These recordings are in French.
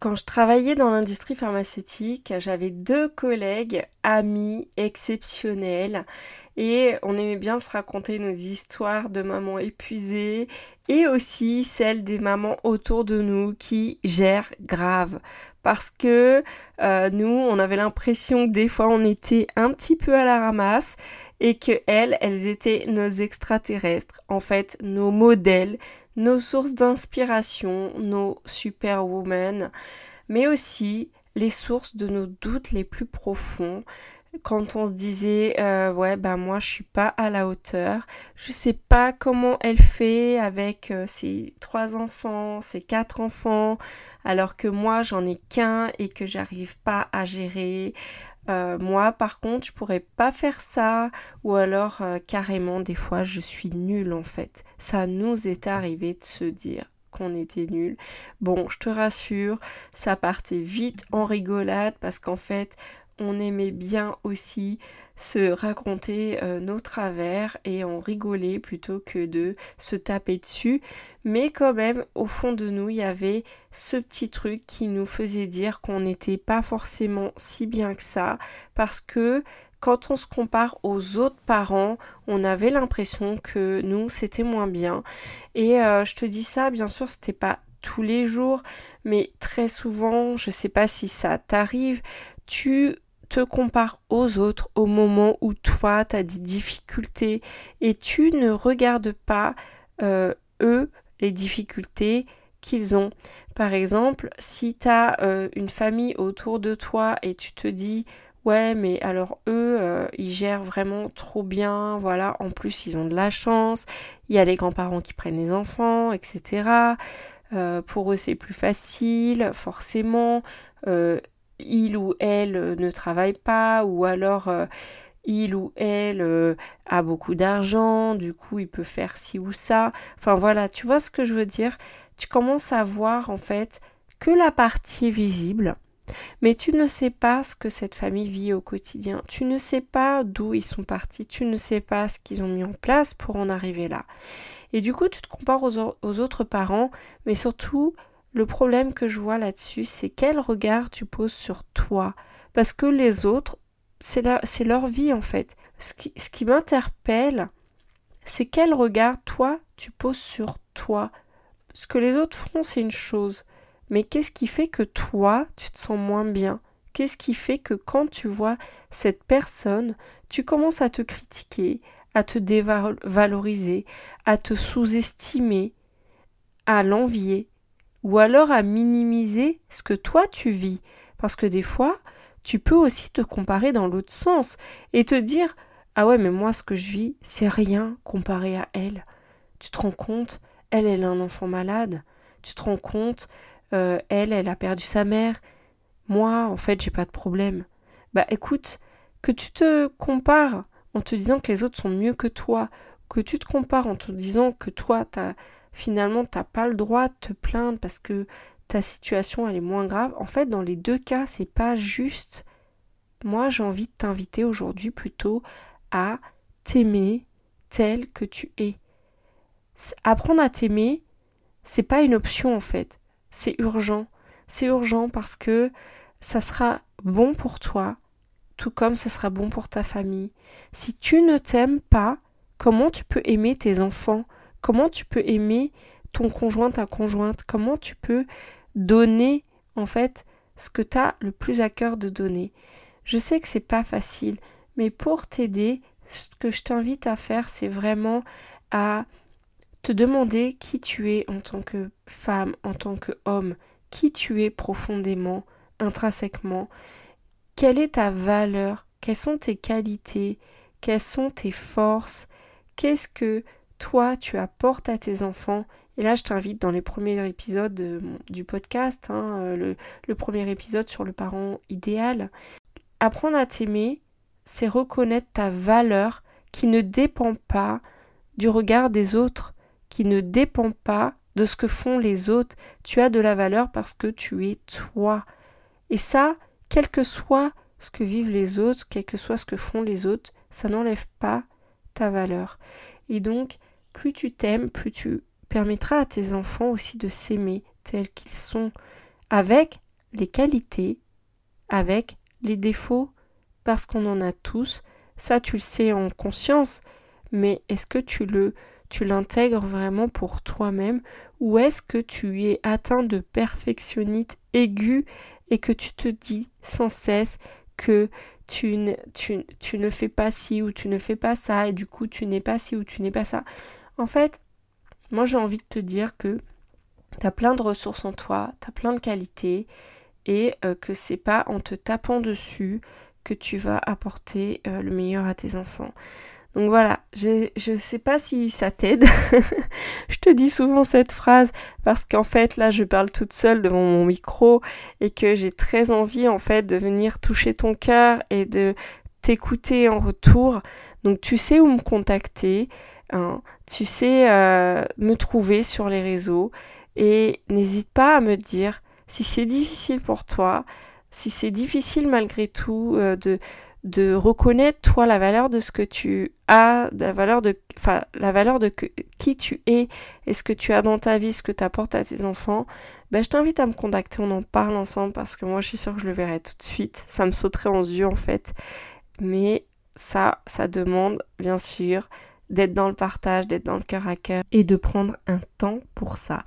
Quand je travaillais dans l'industrie pharmaceutique, j'avais deux collègues amis exceptionnels et on aimait bien se raconter nos histoires de mamans épuisées et aussi celles des mamans autour de nous qui gèrent grave. Parce que euh, nous on avait l'impression que des fois on était un petit peu à la ramasse et que elles, elles étaient nos extraterrestres, en fait nos modèles, nos sources d'inspiration, nos superwomen, mais aussi les sources de nos doutes les plus profonds. Quand on se disait euh, ouais ben moi je suis pas à la hauteur, je sais pas comment elle fait avec euh, ses trois enfants, ses quatre enfants, alors que moi j'en ai qu'un et que j'arrive pas à gérer. Euh, moi, par contre, je pourrais pas faire ça, ou alors euh, carrément, des fois, je suis nulle en fait. Ça nous est arrivé de se dire qu'on était nul. Bon, je te rassure, ça partait vite en rigolade parce qu'en fait, on aimait bien aussi se raconter euh, nos travers et en rigoler plutôt que de se taper dessus. Mais quand même, au fond de nous, il y avait ce petit truc qui nous faisait dire qu'on n'était pas forcément si bien que ça, parce que quand on se compare aux autres parents, on avait l'impression que nous, c'était moins bien. Et euh, je te dis ça, bien sûr, c'était pas tous les jours, mais très souvent, je sais pas si ça t'arrive, tu te compares aux autres au moment où toi tu as des difficultés et tu ne regardes pas euh, eux les difficultés qu'ils ont. Par exemple, si tu as euh, une famille autour de toi et tu te dis ouais mais alors eux euh, ils gèrent vraiment trop bien, voilà, en plus ils ont de la chance, il y a les grands-parents qui prennent les enfants, etc. pour eux c'est plus facile, forcément il ou elle euh, ne travaille pas ou alors euh, il ou elle euh, a beaucoup d'argent, du coup il peut faire ci ou ça. Enfin voilà, tu vois ce que je veux dire? Tu commences à voir en fait que la partie visible, mais tu ne sais pas ce que cette famille vit au quotidien. Tu ne sais pas d'où ils sont partis. Tu ne sais pas ce qu'ils ont mis en place pour en arriver là. Et du coup, tu te compares aux, aux autres parents, mais surtout, le problème que je vois là-dessus, c'est quel regard tu poses sur toi? Parce que les autres, c'est leur vie en fait. Ce qui, ce qui m'interpelle, c'est quel regard toi tu poses sur toi? Ce que les autres font, c'est une chose. Mais qu'est-ce qui fait que toi, tu te sens moins bien? Qu'est-ce qui fait que quand tu vois cette personne, tu commences à te critiquer, à te dévaloriser, à te sous-estimer, à l'envier? Ou alors à minimiser ce que toi tu vis. Parce que des fois, tu peux aussi te comparer dans l'autre sens et te dire Ah ouais, mais moi ce que je vis, c'est rien comparé à elle. Tu te rends compte, elle, elle a un enfant malade. Tu te rends compte, euh, elle, elle a perdu sa mère. Moi, en fait, j'ai pas de problème. Bah écoute, que tu te compares en te disant que les autres sont mieux que toi, que tu te compares en te disant que toi, t'as finalement t'as pas le droit de te plaindre parce que ta situation elle est moins grave. En fait, dans les deux cas, c'est pas juste. Moi, j'ai envie de t'inviter aujourd'hui plutôt à t'aimer tel que tu es. Apprendre à t'aimer, c'est pas une option en fait, c'est urgent. C'est urgent parce que ça sera bon pour toi, tout comme ça sera bon pour ta famille. Si tu ne t'aimes pas, comment tu peux aimer tes enfants? Comment tu peux aimer ton conjoint, ta conjointe? Comment tu peux donner en fait ce que tu as le plus à cœur de donner? Je sais que c'est pas facile, mais pour t'aider, ce que je t'invite à faire, c'est vraiment à te demander qui tu es en tant que femme, en tant qu'homme, qui tu es profondément, intrinsèquement, quelle est ta valeur, quelles sont tes qualités, quelles sont tes forces, qu'est-ce que toi tu apportes à tes enfants Et là, je t'invite dans les premiers épisodes du podcast, hein, euh, le, premier épisode sur le parent idéal. Apprendre à t'aimer, c'est reconnaître ta valeur qui ne dépend pas du regard des autres, qui ne dépend pas de ce que font les autres. Tu as de la valeur parce que tu es toi. Et ça, quel que soit ce que vivent les autres, quel que soit ce que font les autres, ça n'enlève pas ta valeur. Et donc, plus tu t'aimes, plus tu permettras à tes enfants aussi de s'aimer tels qu'ils sont, avec les qualités, avec les défauts, parce qu'on en a tous. Ça, tu le sais en conscience, mais est-ce que tu le tu l'intègres vraiment pour toi-même? Ou est-ce que tu es atteint de perfectionnite aiguë et que tu te dis sans cesse que tu ne, tu, tu ne fais pas ci ou tu ne fais pas ça et du coup tu n'es pas ci ou tu n'es pas ça? En fait, moi j'ai envie de te dire que tu as plein de ressources en toi, tu as plein de qualités et euh, que c'est pas en te tapant dessus que tu vas apporter euh, le meilleur à tes enfants. Donc voilà, je ne sais pas si ça t'aide. je te dis souvent cette phrase parce qu'en fait là je parle toute seule devant mon micro et que j'ai très envie en fait de venir toucher ton cœur et de t'écouter en retour. Donc tu sais où me contacter, hein. tu sais euh, me trouver sur les réseaux et n'hésite pas à me dire si c'est difficile pour toi, si c'est difficile malgré tout euh, de de reconnaître toi la valeur de ce que tu as, la valeur de, la valeur de qui tu es et ce que tu as dans ta vie, ce que tu apportes à tes enfants, ben, je t'invite à me contacter, on en parle ensemble parce que moi je suis sûre que je le verrai tout de suite. Ça me sauterait en yeux en fait. Mais ça, ça demande bien sûr d'être dans le partage, d'être dans le cœur à cœur et de prendre un temps pour ça.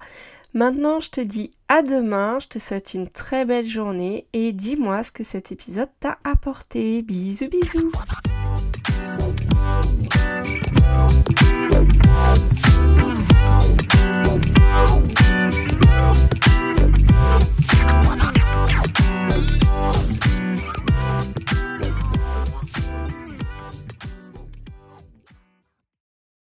Maintenant, je te dis à demain, je te souhaite une très belle journée et dis-moi ce que cet épisode t'a apporté. Bisous bisous